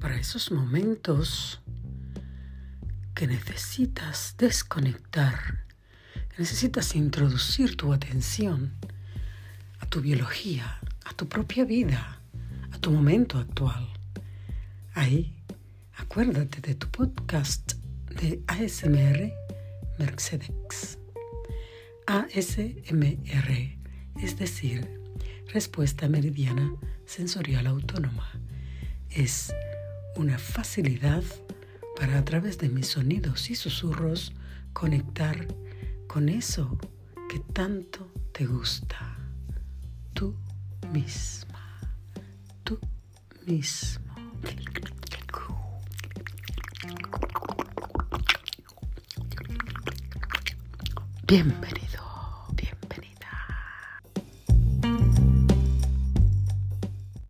para esos momentos que necesitas desconectar, que necesitas introducir tu atención a tu biología, a tu propia vida, a tu momento actual. Ahí, acuérdate de tu podcast de ASMR Mercedes. ASMR, es decir, respuesta meridiana sensorial autónoma. Es una facilidad para a través de mis sonidos y susurros conectar con eso que tanto te gusta. Tú misma, tú mismo. Bienvenido.